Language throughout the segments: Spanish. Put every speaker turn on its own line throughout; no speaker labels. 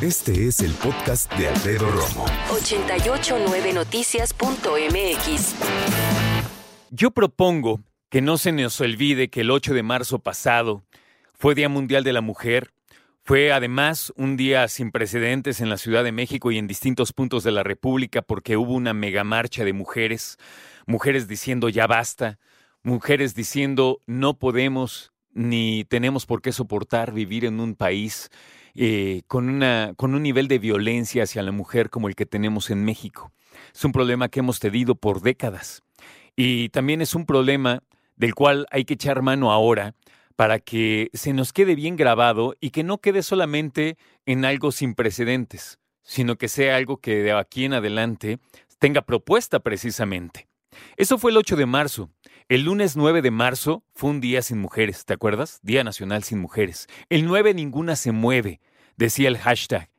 Este es el podcast de Alfredo Romo.
889noticias.mx.
Yo propongo que no se nos olvide que el 8 de marzo pasado fue Día Mundial de la Mujer fue además un día sin precedentes en la Ciudad de México y en distintos puntos de la República porque hubo una megamarcha de mujeres, mujeres diciendo ya basta, mujeres diciendo no podemos ni tenemos por qué soportar vivir en un país eh, con, una, con un nivel de violencia hacia la mujer como el que tenemos en México. Es un problema que hemos tenido por décadas y también es un problema del cual hay que echar mano ahora para que se nos quede bien grabado y que no quede solamente en algo sin precedentes, sino que sea algo que de aquí en adelante tenga propuesta precisamente. Eso fue el 8 de marzo. El lunes 9 de marzo fue un día sin mujeres, ¿te acuerdas? Día Nacional sin Mujeres. El 9 ninguna se mueve, decía el hashtag.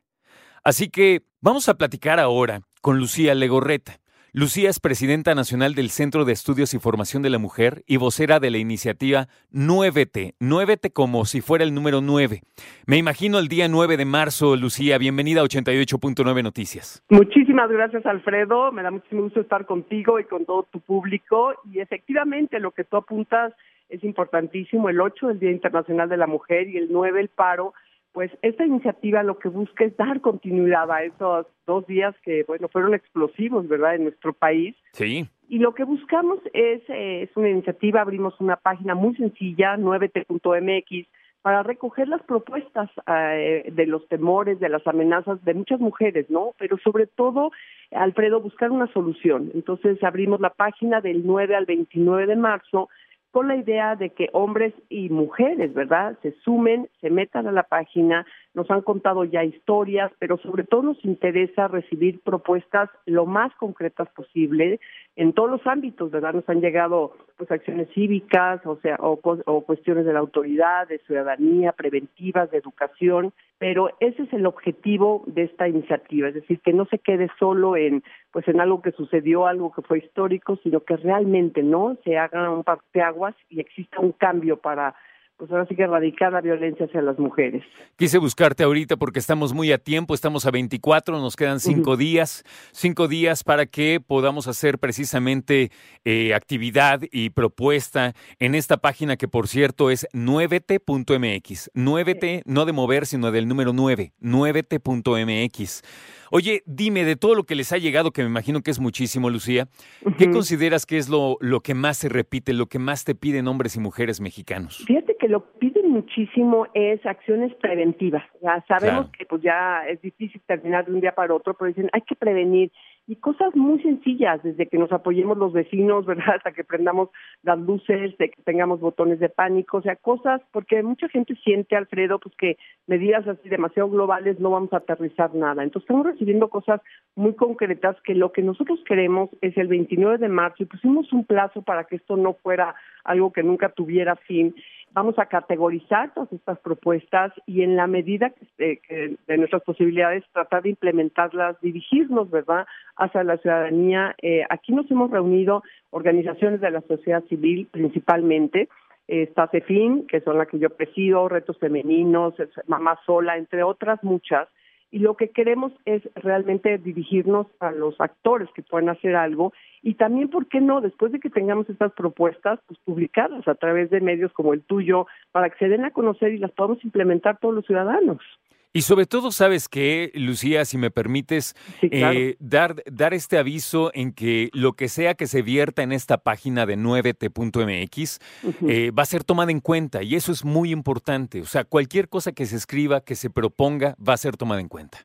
Así que vamos a platicar ahora con Lucía Legorreta. Lucía es presidenta nacional del Centro de Estudios y Formación de la Mujer y vocera de la iniciativa 9T. 9T como si fuera el número 9. Me imagino el día 9 de marzo, Lucía. Bienvenida a 88.9 Noticias.
Muchísimas gracias, Alfredo. Me da muchísimo gusto estar contigo y con todo tu público. Y efectivamente, lo que tú apuntas es importantísimo. El 8, el Día Internacional de la Mujer, y el 9, el paro pues esta iniciativa lo que busca es dar continuidad a esos dos días que, bueno, fueron explosivos, ¿verdad?, en nuestro país.
Sí.
Y lo que buscamos es, eh, es una iniciativa, abrimos una página muy sencilla, 9t.mx, para recoger las propuestas eh, de los temores, de las amenazas de muchas mujeres, ¿no? Pero sobre todo, Alfredo, buscar una solución. Entonces abrimos la página del 9 al 29 de marzo con la idea de que hombres y mujeres, ¿verdad?, se sumen, se metan a la página, nos han contado ya historias, pero sobre todo nos interesa recibir propuestas lo más concretas posible en todos los ámbitos, ¿verdad? Nos han llegado pues acciones cívicas, o sea, o, o cuestiones de la autoridad, de ciudadanía, preventivas, de educación, pero ese es el objetivo de esta iniciativa, es decir, que no se quede solo en pues en algo que sucedió, algo que fue histórico, sino que realmente no se haga un parteaguas y exista un cambio para pues ahora sí que erradicar la violencia hacia las mujeres.
Quise buscarte ahorita porque estamos muy a tiempo, estamos a 24, nos quedan cinco días, cinco días para que podamos hacer precisamente eh, actividad y propuesta en esta página que por cierto es 9t.mx, 9t no de mover sino del número 9, 9t.mx. Oye, dime, de todo lo que les ha llegado, que me imagino que es muchísimo, Lucía, ¿qué consideras que es lo, lo que más se repite, lo que más te piden hombres y mujeres mexicanos?
Fíjate que lo piden muchísimo es acciones preventivas. Ya sabemos que pues ya es difícil terminar de un día para otro, pero dicen, hay que prevenir y cosas muy sencillas, desde que nos apoyemos los vecinos, ¿verdad? Hasta que prendamos las luces, de que tengamos botones de pánico, o sea, cosas, porque mucha gente siente, Alfredo, pues que medidas así demasiado globales no vamos a aterrizar nada. Entonces estamos recibiendo cosas muy concretas que lo que nosotros queremos es el 29 de marzo y pusimos un plazo para que esto no fuera algo que nunca tuviera fin vamos a categorizar todas estas propuestas y en la medida que, de nuestras posibilidades tratar de implementarlas, dirigirnos, ¿verdad?, hacia la ciudadanía. Eh, aquí nos hemos reunido organizaciones de la sociedad civil principalmente, está CEFIN, que son la que yo presido, Retos Femeninos, Mamá Sola, entre otras muchas, y lo que queremos es realmente dirigirnos a los actores que pueden hacer algo y también, ¿por qué no? Después de que tengamos estas propuestas, pues publicarlas a través de medios como el tuyo para que se den a conocer y las podamos implementar todos los ciudadanos.
Y sobre todo, ¿sabes qué, Lucía? Si me permites, eh, dar, dar este aviso en que lo que sea que se vierta en esta página de 9t.mx eh, va a ser tomada en cuenta y eso es muy importante. O sea, cualquier cosa que se escriba, que se proponga, va a ser tomada en cuenta.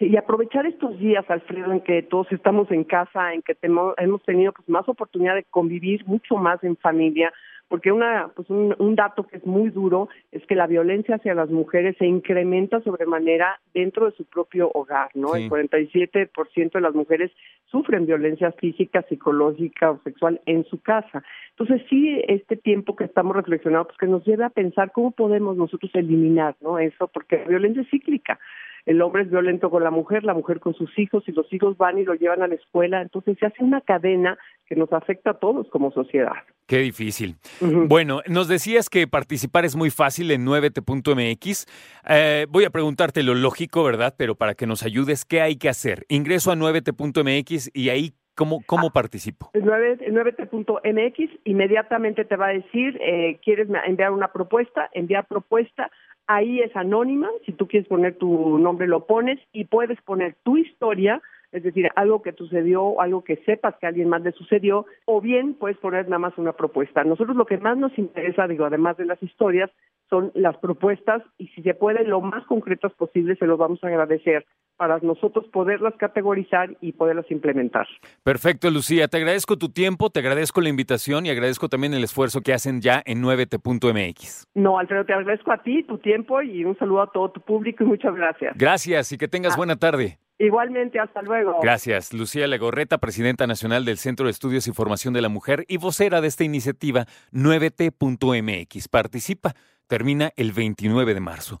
Sí, y aprovechar estos días, Alfredo, en que todos estamos en casa, en que hemos tenido pues, más oportunidad de convivir mucho más en familia, porque una, pues un, un, dato que es muy duro es que la violencia hacia las mujeres se incrementa sobremanera dentro de su propio hogar, ¿no? El 47% de las mujeres sufren violencia física, psicológica o sexual en su casa. Entonces sí, este tiempo que estamos reflexionando, pues que nos lleve a pensar cómo podemos nosotros eliminar, ¿no? Eso, porque la violencia es cíclica el hombre es violento con la mujer, la mujer con sus hijos, y los hijos van y lo llevan a la escuela, entonces se hace una cadena que nos afecta a todos como sociedad.
Qué difícil. Bueno, nos decías que participar es muy fácil en 9t.mx. Eh, voy a preguntarte lo lógico, ¿verdad? Pero para que nos ayudes, ¿qué hay que hacer? Ingreso a 9t.mx y ahí ¿Cómo, cómo ah, participo?
El 9t.mx inmediatamente te va a decir, eh, ¿quieres enviar una propuesta? Enviar propuesta Ahí es anónima, si tú quieres poner tu nombre lo pones y puedes poner tu historia, es decir, algo que sucedió, algo que sepas que alguien más le sucedió, o bien puedes poner nada más una propuesta. Nosotros lo que más nos interesa, digo, además de las historias, son las propuestas y si se puede lo más concretas posible se los vamos a agradecer para nosotros poderlas categorizar y poderlas implementar.
Perfecto, Lucía. Te agradezco tu tiempo, te agradezco la invitación y agradezco también el esfuerzo que hacen ya en 9t.mx.
No, Alfredo, te agradezco a ti, tu tiempo y un saludo a todo tu público y muchas gracias.
Gracias y que tengas ah. buena tarde.
Igualmente, hasta luego.
Gracias. Lucía Legorreta, presidenta nacional del Centro de Estudios y Formación de la Mujer y vocera de esta iniciativa 9t.mx. Participa termina el 29 de marzo.